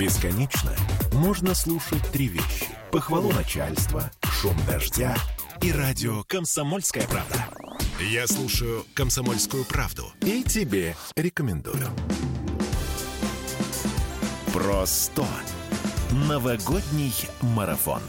Бесконечно можно слушать три вещи. Похвалу начальства, шум дождя и радио «Комсомольская правда». Я слушаю «Комсомольскую правду» и тебе рекомендую. Просто новогодний марафон.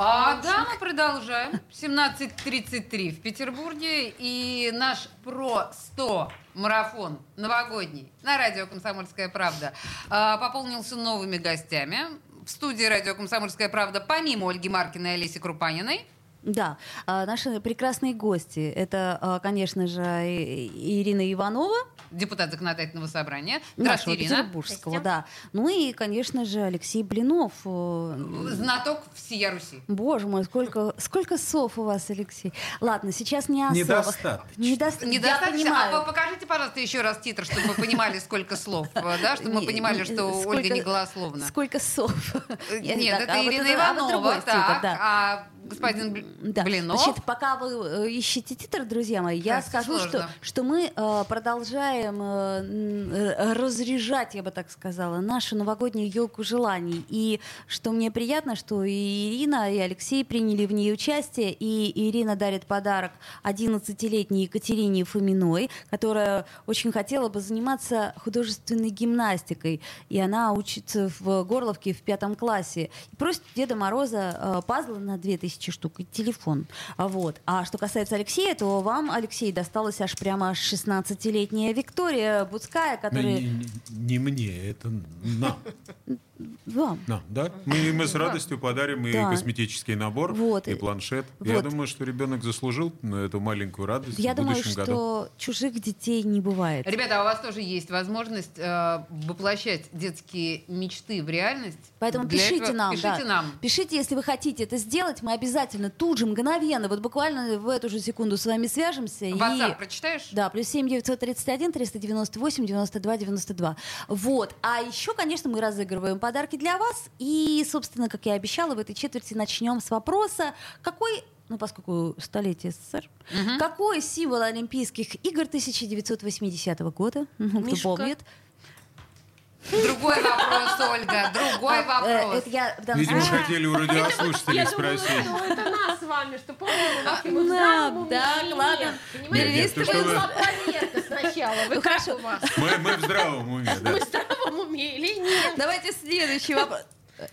А, да, мы продолжаем. 17.33 в Петербурге. И наш про 100 марафон новогодний на радио «Комсомольская правда» а, пополнился новыми гостями. В студии радио «Комсомольская правда» помимо Ольги Маркиной и Олеси Крупаниной Да, а, наши прекрасные гости. Это, а, конечно же, Ирина Иванова, депутат законодательного собрания. нашего Здравствуйте, Ирина. петербургского, да. Ну и, конечно же, Алексей Блинов. э, Знаток всея Руси. Боже мой, сколько, сколько сов у вас, Алексей. Ладно, сейчас не о совах. Недостаточно. Недоста- Я Недостаточно. понимаю. А вы покажите, пожалуйста, еще раз титр, чтобы мы понимали, сколько слов, да, чтобы мы понимали, что сколько- Ольга не голословна. Сколько сов? Э, Нет, это а Ирина а Иванова, а господин Да. Блинов. Значит, пока вы э, ищете титр, друзья мои, я скажу, что, что мы э, продолжаем э, разряжать, я бы так сказала, нашу новогоднюю елку желаний. И что мне приятно, что и Ирина, и Алексей приняли в ней участие, и Ирина дарит подарок 11-летней Екатерине Фоминой, которая очень хотела бы заниматься художественной гимнастикой. И она учится в Горловке в пятом классе. И просит Деда Мороза э, пазлы на 2000 штук и телефон. А Вот. А что касается Алексея, то вам, Алексей, досталась аж прямо 16-летняя Виктория Буцкая, Ну, которая... Не, не мне, это нам. Вам. нам да? Мы, мы с радостью подарим и Да. косметический набор, Вот. и планшет. Я Вот. думаю, что ребенок заслужил на эту маленькую радость Я в думаю, будущем что году. чужих детей не бывает. Ребята, а у вас тоже есть возможность э, воплощать детские мечты в реальность. Поэтому Для пишите этого- нам, Пишите да. нам. Пишите, если вы хотите это сделать, мы обязательно тут же, мгновенно, вот буквально в эту же секунду с вами свяжемся. WhatsApp и... прочитаешь? Да, плюс 7 931 398 92 92. Вот. А еще, конечно, мы разыгрываем подарки для вас. И, собственно, как я обещала, в этой четверти начнем с вопроса, какой ну, поскольку столетие СССР, какой символ Олимпийских игр 1980 года, Мгм, кто Мишка. помнит? Другой вопрос, Ольга, другой Э, вопрос. Это я Видимо, случае- хотели у радиослушателей Я думала, спросить. что это нас с вами, что помним, как мы в Да, ладно. проверка сначала. Вы Ну, как у вас? Мы, мы в здравом уме, да. Уме или нет? Давайте следующий вопрос.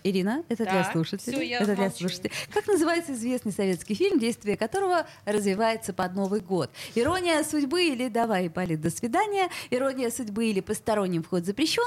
Ирина, это для Так, слушателей. всё, я это для слушателей. Как называется известный советский фильм, действие которого развивается под Новый год? Ирония судьбы или давай, Полит, до свидания? Ирония судьбы или посторонним вход запрещен?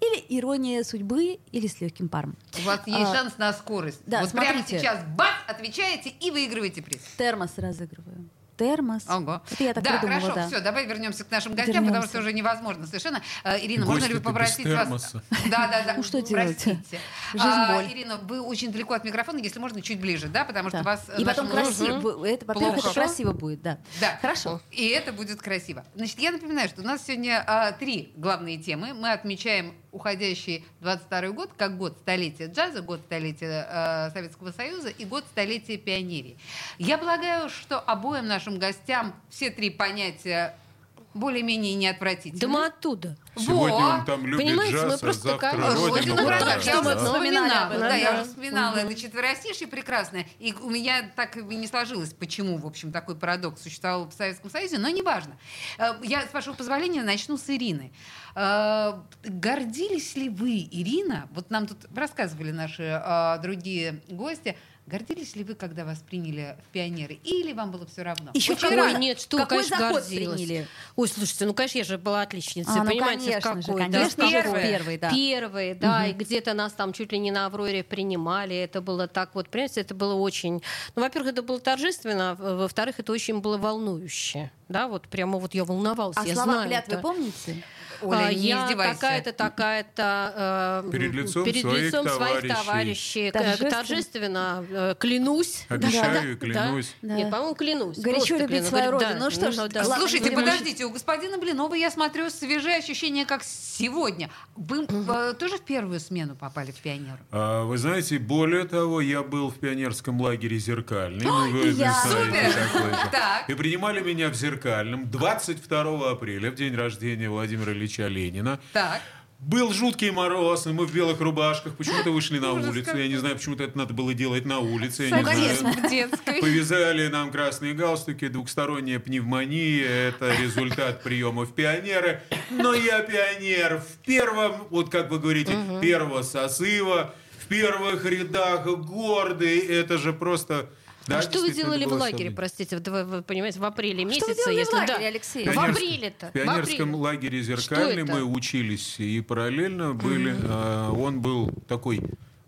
Или ирония судьбы или с легким паром? У вас есть А, шанс на скорость. да, вот прямо смотрите. сейчас бац, отвечаете и выигрываете приз. Термос разыгрываю. Термос. Ого. Это я так да, придумала, хорошо, да. все, давай вернемся к нашим гостям, потому Вернемся. что уже невозможно совершенно. Э, Ирина, можно ли попросить вас... Да, да, да. Ну, что делать? Простите. Жизнь А, боль. Ирина, вы очень далеко от микрофона, если можно, чуть ближе, да, потому что вас... э, И потом красиво. Это, во-первых, это красиво будет, да. Да. Хорошо. И это будет красиво. Значит, я напоминаю, что у нас сегодня а, три главные темы. Мы отмечаем уходящий 22 год как год столетия джаза, год столетия а, Советского Союза и год столетия пионерии. Я полагаю, что обоим нашим гостям все три понятия более-менее неотвратительны. Да мы оттуда. Сегодня Во! он там любит Понимаете, мы джаз, а просто завтра как- родину. Родину Вот я что мы вспоминала, да, я да. уже вспоминала это четверостишье прекрасное, и у меня так и не сложилось, почему, в общем, такой парадокс существовал в Советском Союзе, но неважно. Э, Я, с вашего позволения, начну с Ирины. Э, Гордились ли вы, Ирина, вот нам тут рассказывали наши э, другие гости, гордились ли вы, когда вас приняли в пионеры, или вам было все равно? Еще Очень какой- рано. нет, что, Какой конечно, заход гордилась. приняли? Ой, слушайте, ну, конечно, я же была отличницей. А, ну, понимаете, конечно в же, какой. конечно да, же, первые, первый, да. Первые, да, Мгм. и где-то нас там чуть ли не на Авроре принимали. Это было так вот, понимаете, это было очень... Ну, во-первых, это было торжественно, а во-вторых, это очень было волнующе. Да, вот прямо вот я волновалась, А я слова знаю клятвы это. помните? Оля, А, не я такая-то, такая-то... э, Перед лицом перед своих лицом своих товарищей. товарищей. Торжественно. Торжественно, э, клянусь. Обещаю и Да. клянусь. Да. Нет, по-моему, клянусь. Горячо любить клянусь. свою родину. да, Ну что ж, да. ладно, Слушайте, подождите, у господина Блинова, я смотрю, свежие ощущения, как сегодня. Вы э, тоже в первую смену попали в пионеры? А, Вы знаете, более того, я был в пионерском лагере «Зеркальный». Ну, вы я. Супер! такой. Так. И принимали меня в «Зеркальном» 22 апреля, в день рождения Владимира Ильича Ленина. Так. Был жуткий мороз, и мы в белых рубашках почему-то вышли на улицу. Я не знаю, почему-то это надо было делать на улице. Я не Конечно. знаю. В детской. Повязали нам красные галстуки, двухсторонняя пневмония, это результат приема в пионеры. Но я пионер в первом, вот как вы говорите, первого сосыва, в первых рядах, гордый, это же просто... Да, а что вы делали в лагере, особенно. простите, в- вы, вы понимаете, в апреле месяце? Что вы делали в если лагере, да. Алексей? В апреле-то. В пионерском в апреле. лагере «Зеркальный» мы учились и параллельно были. а, Он был такой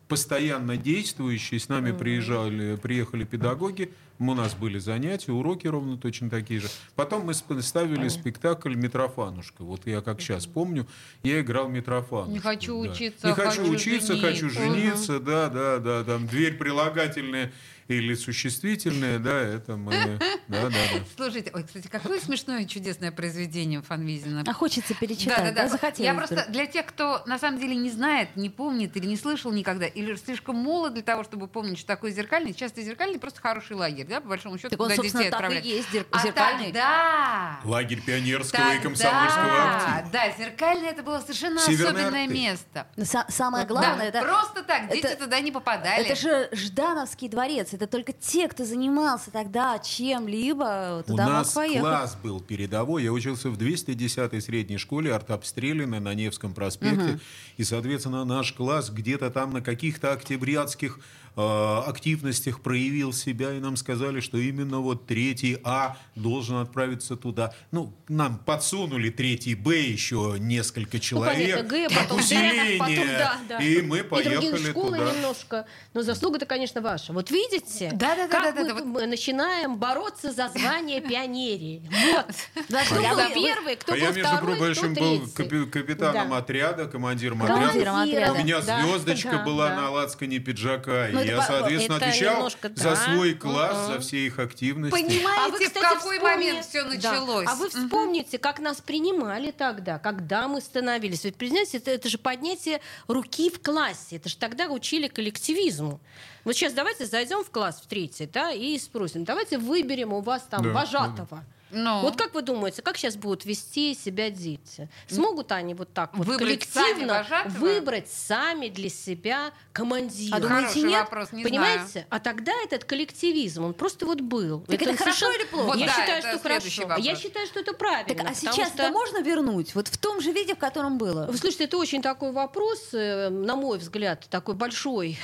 постоянно действующий. С нами приезжали, приехали педагоги. У нас были занятия, уроки ровно точно такие же. Потом мы ставили спектакль «Митрофанушка». Вот я как сейчас помню, я играл Митрофанушку. Не хочу да. учиться, Не хочу хочу учиться, хочу жениться. Да, да, да. Там дверь прилагательная или существительная, да, это мы... Да, да, да. Слушайте, ой, кстати, какое смешное и чудесное произведение Фанвизина. А хочется перечитать, да, захотелось Я вдруг. просто для тех, кто на самом деле не знает, не помнит или не слышал никогда, или слишком молод для того, чтобы помнить, что такое зеркальный. Часто зеркальный просто хороший лагерь, да, по большому счету, Так он, куда собственно, детей так и отправляют. есть, зер- а зеркальный. тогда... Лагерь пионерского и тогда- комсомольского актива. Да, зеркальный это было совершенно Северной особенное Арты. место. Но са- самое главное, да, это... просто так, дети это- туда не попадали. Это же Ждановский дворец. Это только те, кто занимался тогда чем-либо, У туда мог нас поехать. класс был передовой. Я учился в 210-й средней школе артобстрелянной на Невском проспекте. И, соответственно, наш класс где-то там на каких-то октябрятских активностях проявил себя, и нам сказали, что именно вот третий А должен отправиться туда. Ну, нам подсунули третий Б еще несколько Ну, человек. понятно, Г, потом Д, усиление. потом да, да. И мы И другие поехали школы туда. немножко. Но заслуга-то, конечно, ваша. Вот видите, Да-да-да, как да-да-да, мы, вот- мы начинаем бороться за звание пионерии. Вот. Да, Кто был бы- первый, кто был я, между второй, прочим, кто был капитаном Да. отряда, командиром отряда. У меня Да, звездочка да, была да. на лацкане пиджака. Я, по- соответственно, это отвечал немножко, за да. свой класс, Мгм. за все их активности. Понимаете, А вы, в кстати, какой вспомни- момент все Да. началось? А вы вспомните, как нас принимали тогда, когда мы становились. Ведь, признайте, это, это же поднятие руки в классе. Это же тогда учили коллективизму. Вот сейчас давайте зайдем в класс в третий, да, и спросим, давайте выберем у вас там Да, вожатого. Ну. Вот как вы думаете, как сейчас будут вести себя дети? Смогут они вот так вот Выбрать сами коллективно вожатого? выбрать сами для себя командира? А думаете, Хороший нет? вопрос, не Понимаете? знаю. А тогда этот коллективизм, он просто вот был. Так это хорошо совершенно- или плохо? Вот я да, считаю, это что хорошо. Я вопрос. считаю, что это правильно. Так, а сейчас что- это можно вернуть? Вот в том же виде, в котором было? Вы слушайте, это очень такой вопрос, э, на мой взгляд, такой большой.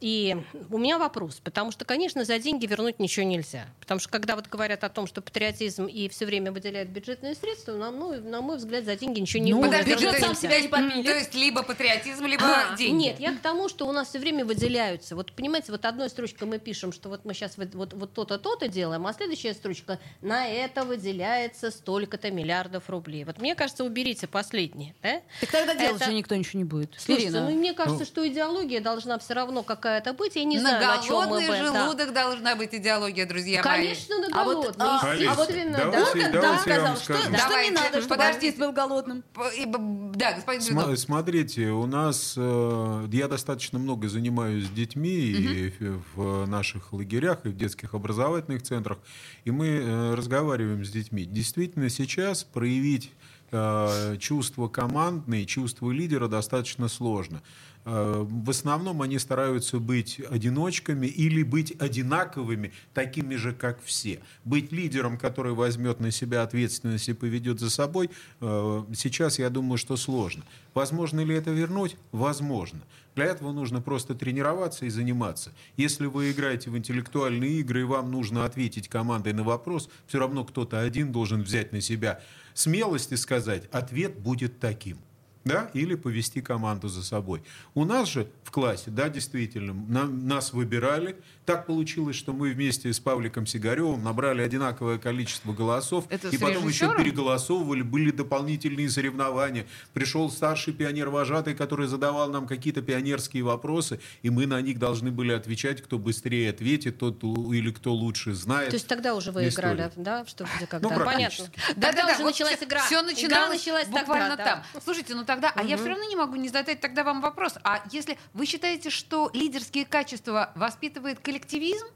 И у меня вопрос, потому что, конечно, за деньги вернуть ничего нельзя. Потому что когда вот говорят о том, что патриотизм и все время выделяют бюджетные средства, на мой, на мой взгляд, за деньги ничего не Ну, можно Подождите, бюджет сам есть- себя не подпилит. То есть либо патриотизм, либо А, деньги. Нет, я к тому, что у нас все время выделяются. Вот понимаете, вот одной строчкой мы пишем, что вот мы сейчас вот, вот, вот то-то, то-то делаем, а следующая строчка на это выделяется столько-то миллиардов рублей. Вот мне кажется, уберите последнее. Да? Так тогда делать Это- же никто ничего не будет. Слушайте, Ирина. ну мне кажется, что идеология должна все равно какая-то быть. Я не на знаю, на чем мы голодный бы. да. желудок должна быть идеология, друзья мои. Конечно, на А вот, голодный, а, естественно, да. давайте- Орден, давайте да, я сказал, вам что, что не Давайте, надо, чтобы артист был голодным. Да, господин Сма-. Смотрите, у нас э, я достаточно много занимаюсь с детьми и в, в наших лагерях и в детских образовательных центрах, и мы э, разговариваем с детьми. Действительно, сейчас проявить э, чувство командное, чувство лидера достаточно сложно. Э, В основном они стараются быть одиночками или быть одинаковыми, такими же, как все. Быть лидером, который возьмет на себя ответственность и поведет за собой, э, сейчас, я думаю, что сложно. Возможно ли это вернуть? Возможно. Для этого нужно просто тренироваться и заниматься. Если вы играете в интеллектуальные игры, и вам нужно ответить командой на вопрос, все равно кто-то один должен взять на себя смелость и сказать, ответ будет таким да, или повести команду за собой. У нас же в классе, да, действительно, нам- нас выбирали. Так получилось, что мы вместе с Павликом Сигаревым набрали одинаковое количество голосов, Это и потом еще режиссером? переголосовывали, были дополнительные соревнования. Пришел старший пионер-вожатый, который задавал нам какие-то пионерские вопросы, и мы на них должны были отвечать, кто быстрее ответит, тот или кто лучше знает. То есть тогда уже вы Историю. играли, да, что где когда? Ну, Понятно. практически. Тогда уже началась игра. Все Игра начиналось началась буквально тогда, там. да. Слушайте, ну тогда, а я все равно не могу не задать тогда вам вопрос. А если вы считаете, что лидерские качества воспитывает коллективизм?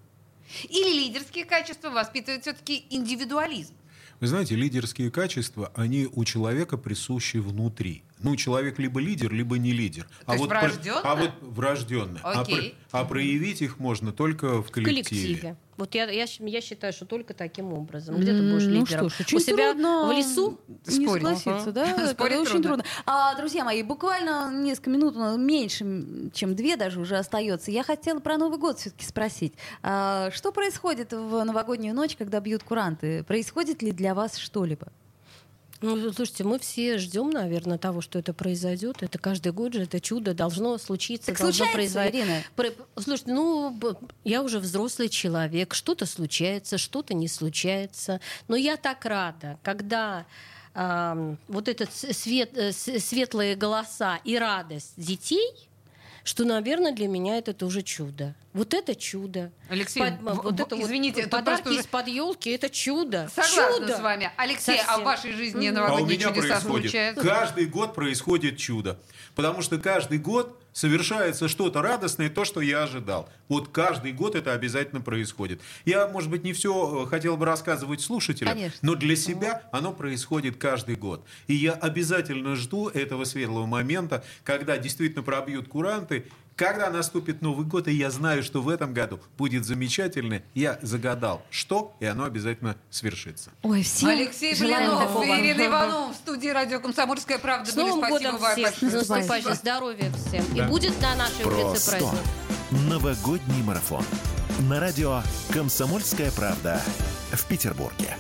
Или лидерские качества воспитывают все-таки индивидуализм? Вы знаете, лидерские качества, они у человека присущи внутри. Ну, человек либо лидер, либо не лидер. То есть вот, про- врожденно? а вот врожденно. А, про- Окей. а проявить их можно только в В коллективе. Вот я, я, я считаю, что только таким образом. Где ты будешь Ну лидером? что ж, очень У себя трудно в лесу? Не Спорить. согласиться, Ага. да? Это Спорить очень трудно. трудно. А, друзья мои, буквально несколько минут, ну, меньше, чем две даже уже остается. Я хотела про Новый год все-таки спросить. А, что происходит в новогоднюю ночь, когда бьют куранты? Происходит ли для вас что-либо? Ну, слушайте, мы все ждем, наверное, того, что это произойдет. Это каждый год же, это чудо должно случиться, Так должно произойти. Про- Слушайте, ну, я уже взрослый человек, что-то случается, что-то не случается. Но я так рада, когда ам, вот этот свет, э, светлые голоса и радость детей, что, наверное, для меня это тоже чудо. Вот это чудо. Алексей, Под- в- вот это вот извините, это подарки просто из-под елки это чудо. Согласна чудо. с вами. Алексей, а в Совсем. вашей жизни Мгм. А у новогодние меня чудеса происходит. случаются? Каждый год происходит чудо. Потому что каждый год совершается что-то радостное, то, что я ожидал. Вот каждый год это обязательно происходит. Я, может быть, не все хотел бы рассказывать слушателям, Конечно. но для себя оно происходит каждый год. И я обязательно жду этого светлого момента, когда действительно пробьют куранты, когда наступит Новый год, и я знаю, что в этом году будет замечательно, я загадал, что, и оно обязательно свершится. Ой, всем Алексей Блинов и Ирина Иванова в студии радио «Комсомольская правда». С Новым спасибо годом вам всех! наступающим здоровья всем! Да. И будет на нашей улице Просто праздник! новогодний марафон. На радио «Комсомольская правда» в Петербурге.